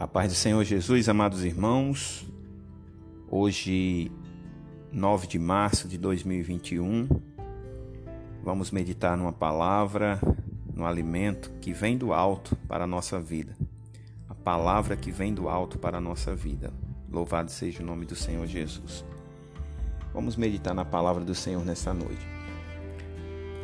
A paz do Senhor Jesus, amados irmãos. Hoje, 9 de março de 2021, vamos meditar numa palavra, no alimento que vem do alto para a nossa vida. A palavra que vem do alto para a nossa vida. Louvado seja o nome do Senhor Jesus. Vamos meditar na palavra do Senhor nessa noite.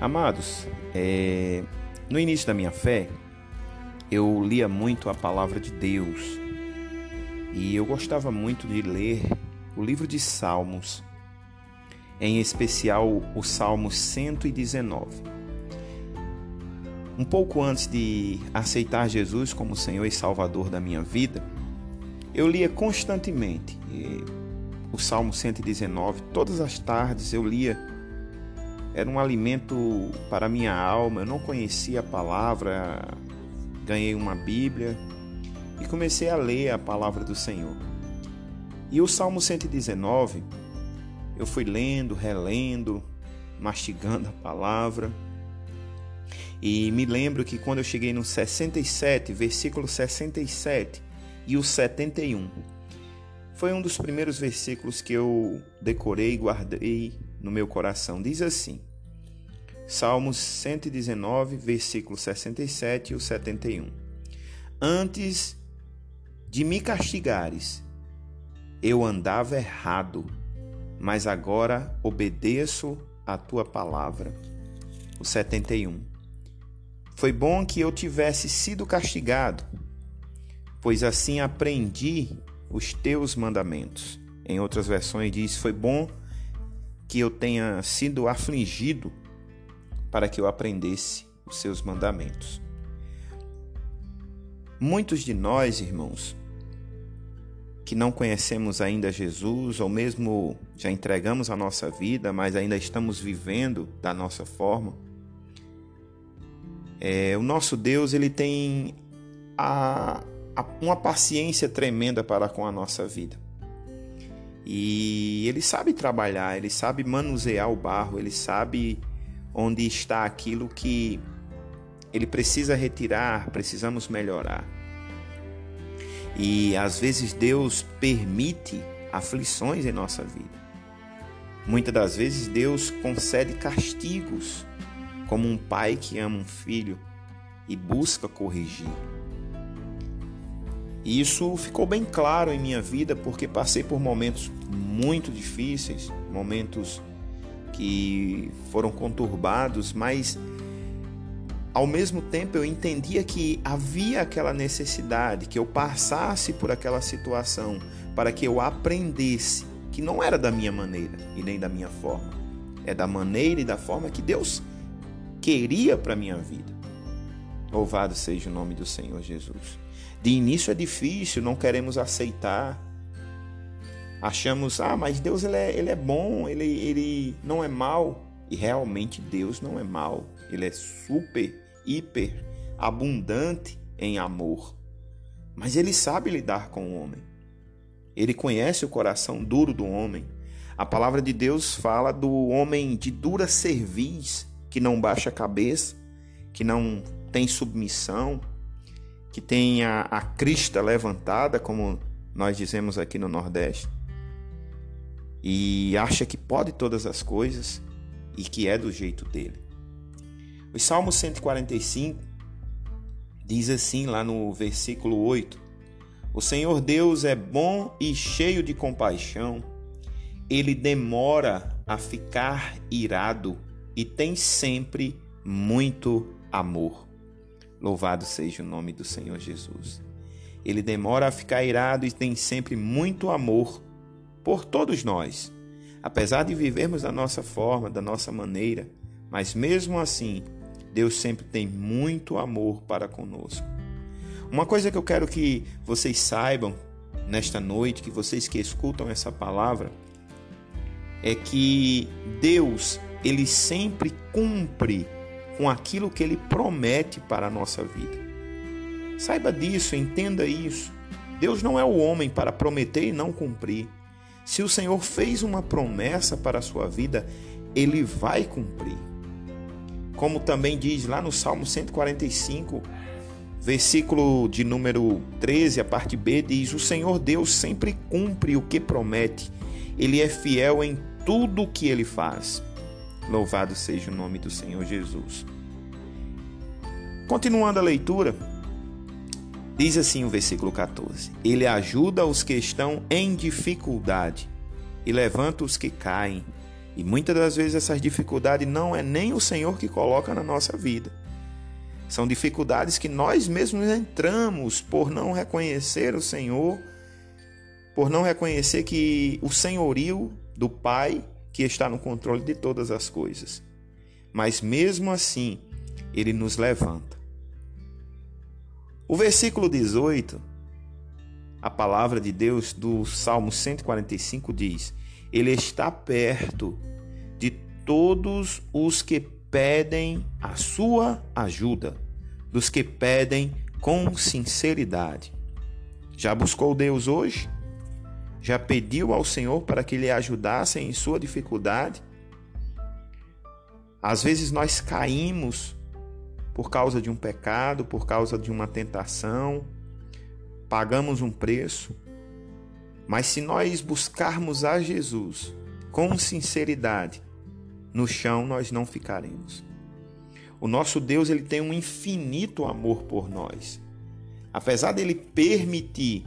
Amados, é... no início da minha fé, eu lia muito a palavra de Deus e eu gostava muito de ler o livro de Salmos, em especial o Salmo 119. Um pouco antes de aceitar Jesus como Senhor e Salvador da minha vida, eu lia constantemente o Salmo 119, todas as tardes eu lia. Era um alimento para minha alma, eu não conhecia a palavra, ganhei uma Bíblia e comecei a ler a palavra do Senhor. E o Salmo 119, eu fui lendo, relendo, mastigando a palavra. E me lembro que quando eu cheguei no 67, versículo 67 e o 71, foi um dos primeiros versículos que eu decorei e guardei no meu coração. Diz assim: Salmos 119, versículos 67 e o 71. Antes de me castigares, eu andava errado, mas agora obedeço a tua palavra. O 71. Foi bom que eu tivesse sido castigado, pois assim aprendi os teus mandamentos. Em outras versões diz: Foi bom que eu tenha sido afligido para que eu aprendesse os seus mandamentos. Muitos de nós, irmãos, que não conhecemos ainda Jesus, ou mesmo já entregamos a nossa vida, mas ainda estamos vivendo da nossa forma, é, o nosso Deus ele tem a, a, uma paciência tremenda para com a nossa vida. E ele sabe trabalhar, ele sabe manusear o barro, ele sabe onde está aquilo que ele precisa retirar, precisamos melhorar. E às vezes Deus permite aflições em nossa vida. Muitas das vezes Deus concede castigos, como um pai que ama um filho e busca corrigir. Isso ficou bem claro em minha vida porque passei por momentos muito difíceis, momentos que foram conturbados, mas ao mesmo tempo eu entendia que havia aquela necessidade que eu passasse por aquela situação para que eu aprendesse que não era da minha maneira e nem da minha forma, é da maneira e da forma que Deus queria para minha vida. Louvado seja o nome do Senhor Jesus. De início é difícil, não queremos aceitar, achamos, ah, mas Deus ele é, ele é bom, ele, ele não é mal. E realmente Deus não é mal. Ele é super, hiper, abundante em amor. Mas ele sabe lidar com o homem. Ele conhece o coração duro do homem. A palavra de Deus fala do homem de dura cerviz, que não baixa a cabeça, que não tem submissão, que tem a, a crista levantada, como nós dizemos aqui no Nordeste e acha que pode todas as coisas e que é do jeito dele. O Salmo 145 diz assim lá no versículo 8: O Senhor Deus é bom e cheio de compaixão, ele demora a ficar irado e tem sempre muito amor. Louvado seja o nome do Senhor Jesus. Ele demora a ficar irado e tem sempre muito amor por todos nós. Apesar de vivermos da nossa forma, da nossa maneira, mas mesmo assim, Deus sempre tem muito amor para conosco. Uma coisa que eu quero que vocês saibam nesta noite, que vocês que escutam essa palavra, é que Deus, ele sempre cumpre com aquilo que ele promete para a nossa vida. Saiba disso, entenda isso. Deus não é o homem para prometer e não cumprir. Se o Senhor fez uma promessa para a sua vida, ele vai cumprir. Como também diz lá no Salmo 145, versículo de número 13, a parte B, diz: O Senhor Deus sempre cumpre o que promete, ele é fiel em tudo o que ele faz. Louvado seja o nome do Senhor Jesus. Continuando a leitura, diz assim o versículo 14: Ele ajuda os que estão em dificuldade e levanta os que caem. E muitas das vezes essas dificuldades não é nem o Senhor que coloca na nossa vida. São dificuldades que nós mesmos entramos por não reconhecer o Senhor, por não reconhecer que o senhorio do Pai que está no controle de todas as coisas. Mas mesmo assim, ele nos levanta. O versículo 18 a palavra de Deus do Salmo 145 diz: Ele está perto de todos os que pedem a sua ajuda, dos que pedem com sinceridade. Já buscou Deus hoje? Já pediu ao Senhor para que lhe ajudasse em sua dificuldade? Às vezes nós caímos por causa de um pecado, por causa de uma tentação, pagamos um preço, mas se nós buscarmos a Jesus com sinceridade, no chão nós não ficaremos. O nosso Deus ele tem um infinito amor por nós. Apesar dele permitir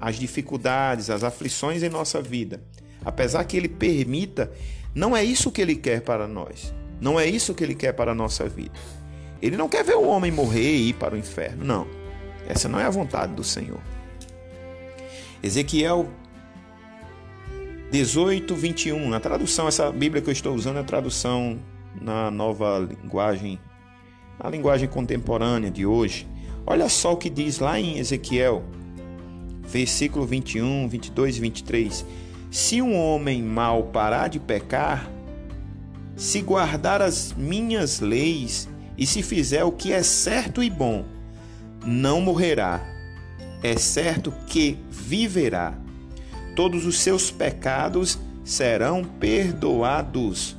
as dificuldades, as aflições em nossa vida, apesar que ele permita, não é isso que ele quer para nós. Não é isso que ele quer para a nossa vida. Ele não quer ver o homem morrer e ir para o inferno, não. Essa não é a vontade do Senhor. Ezequiel 18, 21. A tradução, essa Bíblia que eu estou usando é a tradução na nova linguagem, na linguagem contemporânea de hoje. Olha só o que diz lá em Ezequiel, versículo 21, 22 e 23. Se um homem mau parar de pecar, se guardar as minhas leis e se fizer o que é certo e bom, não morrerá, é certo que viverá. Todos os seus pecados serão perdoados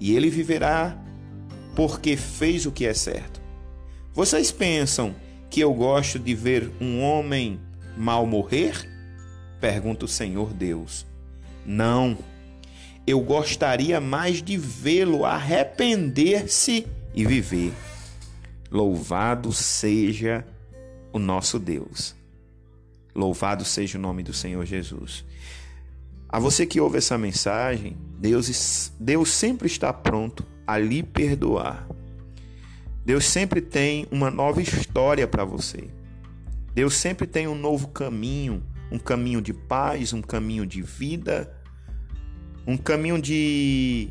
e ele viverá porque fez o que é certo. Vocês pensam que eu gosto de ver um homem mal morrer? Pergunta o Senhor Deus. Não, eu gostaria mais de vê-lo arrepender-se e viver. Louvado seja o nosso Deus. Louvado seja o nome do Senhor Jesus. A você que ouve essa mensagem, Deus, Deus sempre está pronto a lhe perdoar. Deus sempre tem uma nova história para você. Deus sempre tem um novo caminho, um caminho de paz, um caminho de vida, um caminho de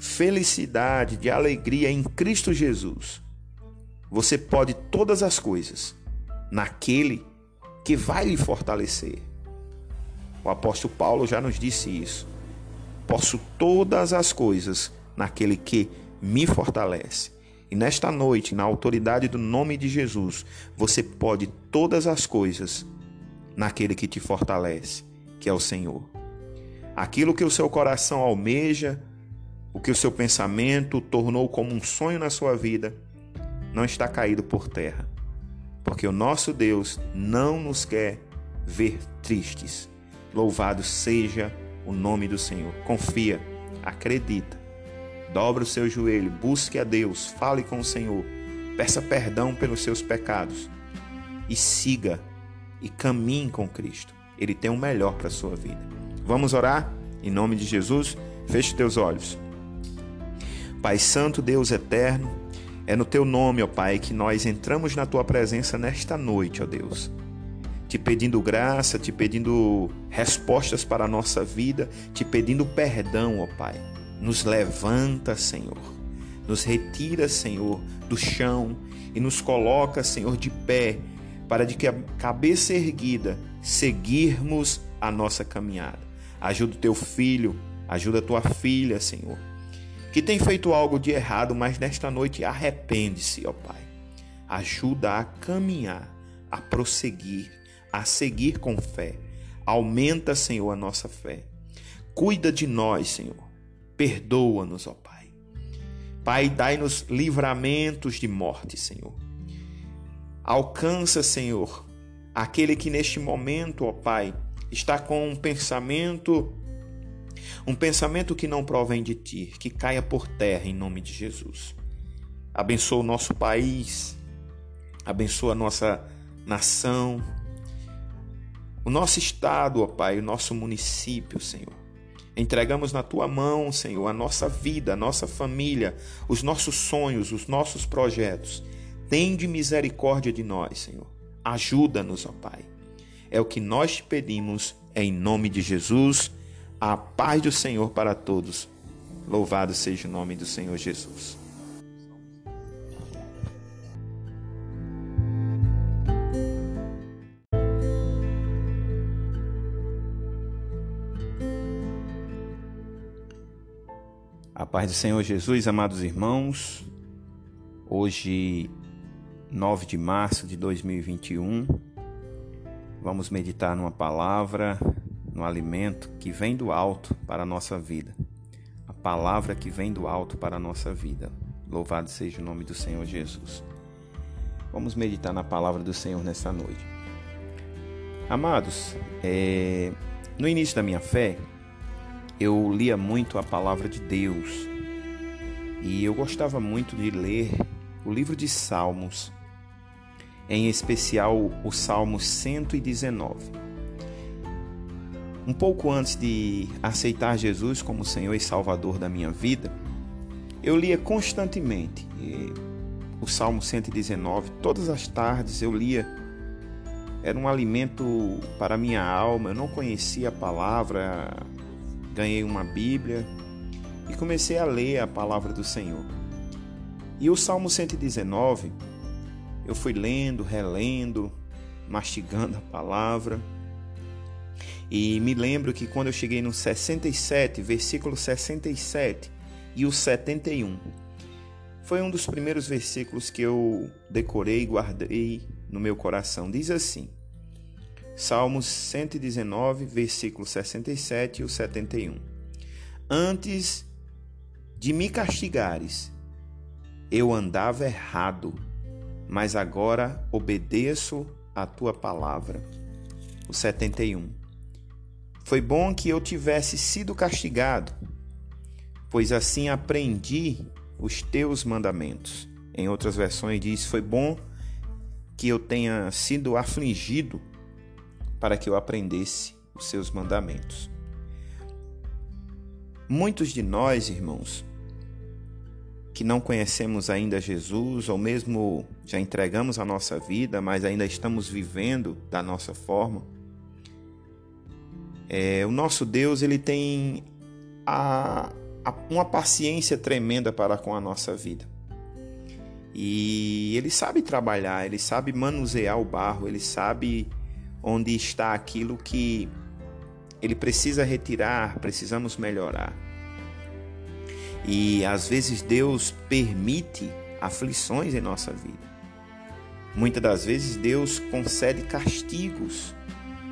felicidade, de alegria em Cristo Jesus. Você pode todas as coisas naquele que vai lhe fortalecer. O apóstolo Paulo já nos disse isso. Posso todas as coisas naquele que me fortalece. E nesta noite, na autoridade do nome de Jesus, você pode todas as coisas naquele que te fortalece, que é o Senhor. Aquilo que o seu coração almeja, o que o seu pensamento tornou como um sonho na sua vida, não está caído por terra porque o nosso Deus não nos quer ver tristes. Louvado seja o nome do Senhor. Confia, acredita, dobra o seu joelho, busque a Deus, fale com o Senhor, peça perdão pelos seus pecados e siga e caminhe com Cristo. Ele tem o melhor para a sua vida. Vamos orar? Em nome de Jesus, feche teus olhos. Pai Santo, Deus eterno, é no teu nome, ó Pai, que nós entramos na tua presença nesta noite, ó Deus. Te pedindo graça, te pedindo respostas para a nossa vida, te pedindo perdão, ó Pai. Nos levanta, Senhor. Nos retira, Senhor, do chão e nos coloca, Senhor, de pé, para de que a cabeça erguida seguirmos a nossa caminhada. Ajuda o teu filho, ajuda a tua filha, Senhor que tem feito algo de errado, mas nesta noite arrepende-se, ó Pai. Ajuda a caminhar, a prosseguir, a seguir com fé. Aumenta, Senhor, a nossa fé. Cuida de nós, Senhor. Perdoa-nos, ó Pai. Pai, dai-nos livramentos de morte, Senhor. Alcança, Senhor, aquele que neste momento, ó Pai, está com um pensamento um pensamento que não provém de ti, que caia por terra em nome de Jesus. Abençoa o nosso país, abençoa a nossa nação, o nosso estado, ó Pai, o nosso município, Senhor. Entregamos na tua mão, Senhor, a nossa vida, a nossa família, os nossos sonhos, os nossos projetos. Tende misericórdia de nós, Senhor. Ajuda-nos, ó Pai. É o que nós te pedimos, em nome de Jesus. A paz do Senhor para todos. Louvado seja o nome do Senhor Jesus. A paz do Senhor Jesus, amados irmãos. Hoje, 9 de março de 2021, vamos meditar numa palavra no alimento que vem do alto para a nossa vida. A palavra que vem do alto para a nossa vida. Louvado seja o nome do Senhor Jesus. Vamos meditar na palavra do Senhor nessa noite. Amados, é... no início da minha fé, eu lia muito a palavra de Deus e eu gostava muito de ler o livro de Salmos, em especial o Salmo 119. Um pouco antes de aceitar Jesus como Senhor e Salvador da minha vida, eu lia constantemente o Salmo 119. Todas as tardes eu lia. Era um alimento para minha alma. Eu não conhecia a palavra. Ganhei uma Bíblia e comecei a ler a palavra do Senhor. E o Salmo 119, eu fui lendo, relendo, mastigando a palavra. E me lembro que quando eu cheguei no 67, versículo 67 e o 71, foi um dos primeiros versículos que eu decorei e guardei no meu coração. Diz assim: Salmos 119, versículo 67 e o 71. Antes de me castigares, eu andava errado, mas agora obedeço a tua palavra. O 71. Foi bom que eu tivesse sido castigado, pois assim aprendi os teus mandamentos. Em outras versões diz: Foi bom que eu tenha sido afligido para que eu aprendesse os seus mandamentos. Muitos de nós, irmãos, que não conhecemos ainda Jesus, ou mesmo já entregamos a nossa vida, mas ainda estamos vivendo da nossa forma, é, o nosso Deus ele tem a, a, uma paciência tremenda para com a nossa vida. E ele sabe trabalhar, ele sabe manusear o barro, ele sabe onde está aquilo que ele precisa retirar, precisamos melhorar. E às vezes Deus permite aflições em nossa vida. Muitas das vezes Deus concede castigos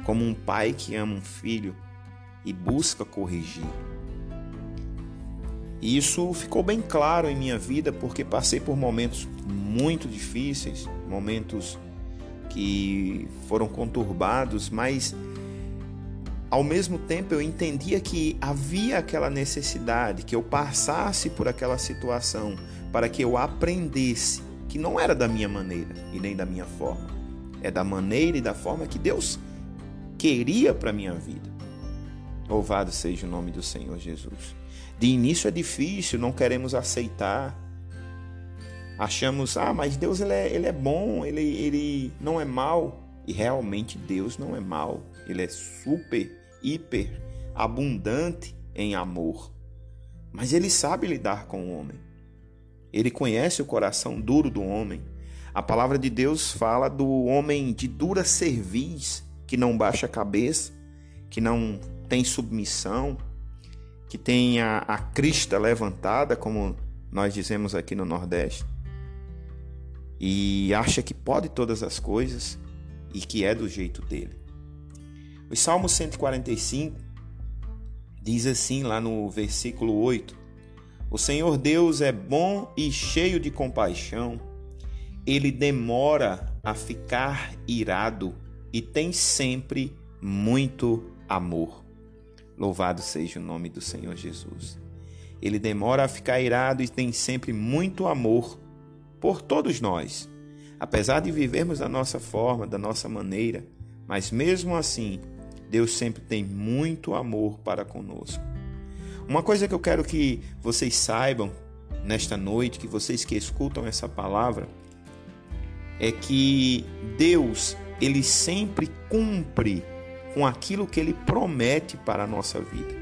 como um pai que ama um filho e busca corrigir. E isso ficou bem claro em minha vida porque passei por momentos muito difíceis, momentos que foram conturbados, mas ao mesmo tempo eu entendia que havia aquela necessidade que eu passasse por aquela situação para que eu aprendesse que não era da minha maneira e nem da minha forma, é da maneira e da forma que Deus queria para minha vida. Louvado seja o nome do Senhor Jesus. De início é difícil, não queremos aceitar. Achamos, ah, mas Deus ele é, ele é bom, ele, ele não é mal. E realmente Deus não é mal. Ele é super, hiper, abundante em amor. Mas ele sabe lidar com o homem. Ele conhece o coração duro do homem. A palavra de Deus fala do homem de dura cerviz que não baixa a cabeça, que não tem submissão, que tem a, a crista levantada, como nós dizemos aqui no Nordeste, e acha que pode todas as coisas e que é do jeito dele. O Salmo 145 diz assim lá no versículo 8: O Senhor Deus é bom e cheio de compaixão, ele demora a ficar irado e tem sempre muito amor. Louvado seja o nome do Senhor Jesus. Ele demora a ficar irado e tem sempre muito amor por todos nós. Apesar de vivermos da nossa forma, da nossa maneira, mas mesmo assim, Deus sempre tem muito amor para conosco. Uma coisa que eu quero que vocês saibam nesta noite, que vocês que escutam essa palavra, é que Deus, ele sempre cumpre com aquilo que ele promete para a nossa vida.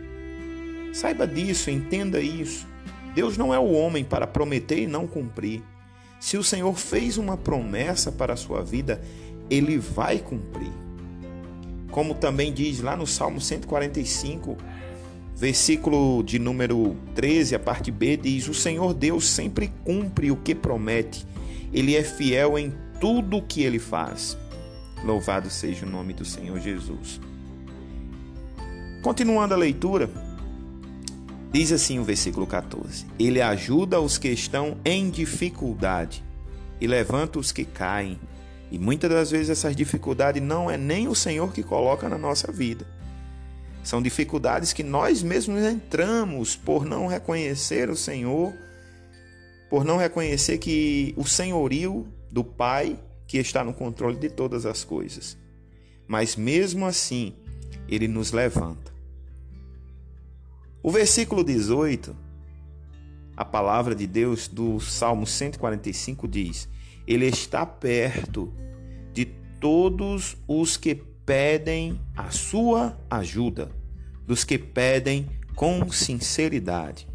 Saiba disso, entenda isso. Deus não é o homem para prometer e não cumprir. Se o Senhor fez uma promessa para a sua vida, ele vai cumprir. Como também diz lá no Salmo 145, versículo de número 13, a parte B, diz: O Senhor Deus sempre cumpre o que promete, ele é fiel em tudo o que ele faz. Louvado seja o nome do Senhor Jesus. Continuando a leitura, diz assim o versículo 14: Ele ajuda os que estão em dificuldade e levanta os que caem. E muitas das vezes essas dificuldades não é nem o Senhor que coloca na nossa vida. São dificuldades que nós mesmos entramos por não reconhecer o Senhor, por não reconhecer que o senhorio do Pai que está no controle de todas as coisas. Mas mesmo assim, ele nos levanta. O versículo 18, a palavra de Deus do Salmo 145 diz: Ele está perto de todos os que pedem a sua ajuda, dos que pedem com sinceridade.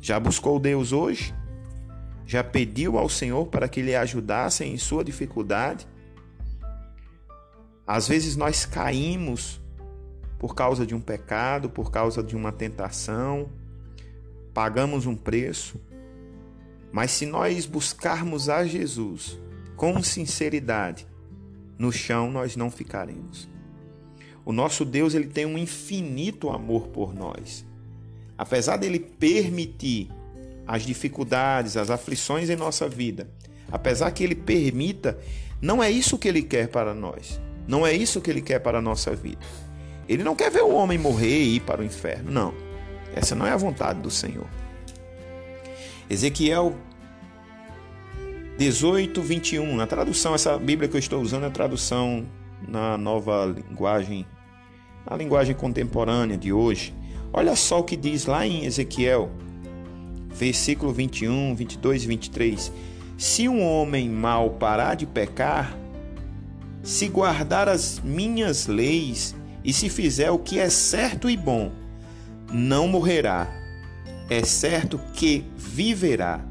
Já buscou Deus hoje? Já pediu ao Senhor para que lhe ajudasse em sua dificuldade? Às vezes nós caímos por causa de um pecado, por causa de uma tentação, pagamos um preço. Mas se nós buscarmos a Jesus com sinceridade, no chão nós não ficaremos. O nosso Deus ele tem um infinito amor por nós. Apesar dele permitir as dificuldades, as aflições em nossa vida, apesar que ele permita, não é isso que ele quer para nós. Não é isso que ele quer para a nossa vida. Ele não quer ver o homem morrer e ir para o inferno. Não. Essa não é a vontade do Senhor. Ezequiel 18, 21. A tradução, essa Bíblia que eu estou usando é a tradução na nova linguagem, na linguagem contemporânea de hoje. Olha só o que diz lá em Ezequiel, versículo 21, 22 e 23. Se um homem mau parar de pecar, se guardar as minhas leis e se fizer o que é certo e bom, não morrerá. É certo que viverá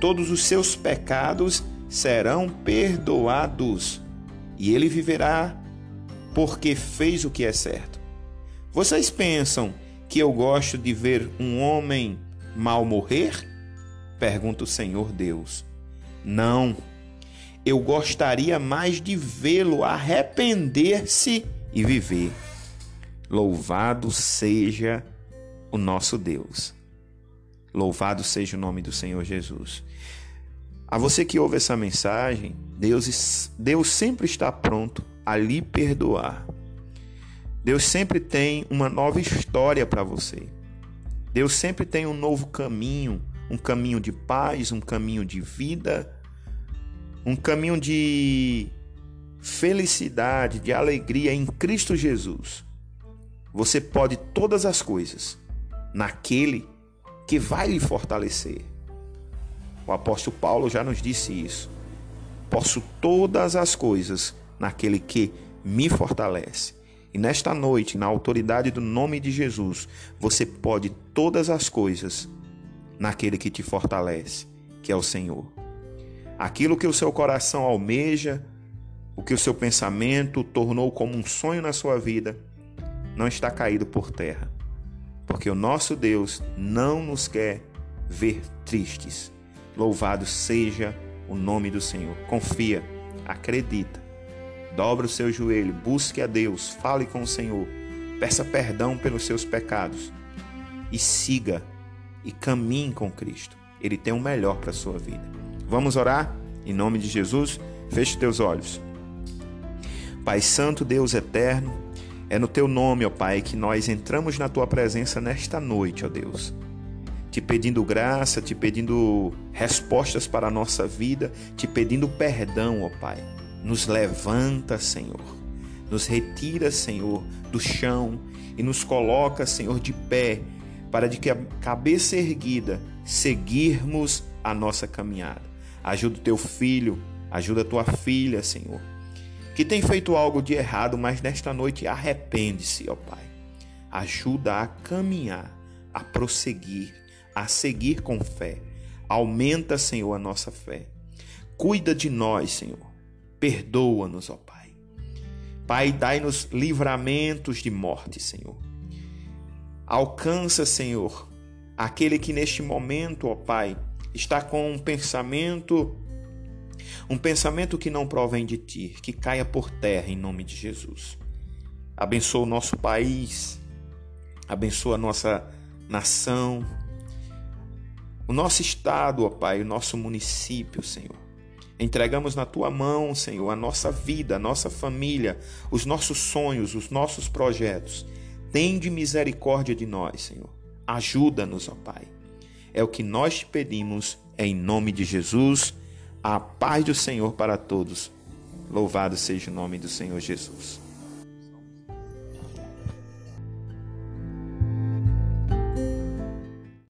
todos os seus pecados serão perdoados e ele viverá porque fez o que é certo. Vocês pensam que eu gosto de ver um homem mal morrer? Pergunta o Senhor Deus. Não, eu gostaria mais de vê-lo arrepender-se e viver. Louvado seja o nosso Deus. Louvado seja o nome do Senhor Jesus. A você que ouve essa mensagem, Deus, Deus sempre está pronto a lhe perdoar. Deus sempre tem uma nova história para você. Deus sempre tem um novo caminho, um caminho de paz, um caminho de vida, um caminho de felicidade, de alegria em Cristo Jesus. Você pode todas as coisas naquele que vai lhe fortalecer. O apóstolo Paulo já nos disse isso. Posso todas as coisas naquele que me fortalece. E nesta noite, na autoridade do nome de Jesus, você pode todas as coisas naquele que te fortalece, que é o Senhor. Aquilo que o seu coração almeja, o que o seu pensamento tornou como um sonho na sua vida, não está caído por terra porque o nosso Deus não nos quer ver tristes. Louvado seja o nome do Senhor. Confia, acredita, dobra o seu joelho, busque a Deus, fale com o Senhor, peça perdão pelos seus pecados e siga e caminhe com Cristo. Ele tem o melhor para a sua vida. Vamos orar em nome de Jesus? Feche teus olhos. Pai Santo, Deus eterno, é no teu nome, ó Pai, que nós entramos na tua presença nesta noite, ó Deus. Te pedindo graça, te pedindo respostas para a nossa vida, te pedindo perdão, ó Pai. Nos levanta, Senhor. Nos retira, Senhor, do chão e nos coloca, Senhor, de pé, para de que a cabeça erguida seguirmos a nossa caminhada. Ajuda o teu filho, ajuda a tua filha, Senhor que tem feito algo de errado, mas nesta noite arrepende-se, ó Pai. Ajuda a caminhar, a prosseguir, a seguir com fé. Aumenta, Senhor, a nossa fé. Cuida de nós, Senhor. Perdoa-nos, ó Pai. Pai, dai-nos livramentos de morte, Senhor. Alcança, Senhor, aquele que neste momento, ó Pai, está com um pensamento um pensamento que não provém de ti, que caia por terra em nome de Jesus. Abençoa o nosso país, abençoa a nossa nação, o nosso estado, ó Pai, o nosso município, Senhor. Entregamos na tua mão, Senhor, a nossa vida, a nossa família, os nossos sonhos, os nossos projetos. Tende misericórdia de nós, Senhor. Ajuda-nos, ó Pai. É o que nós te pedimos, em nome de Jesus. A paz do Senhor para todos. Louvado seja o nome do Senhor Jesus.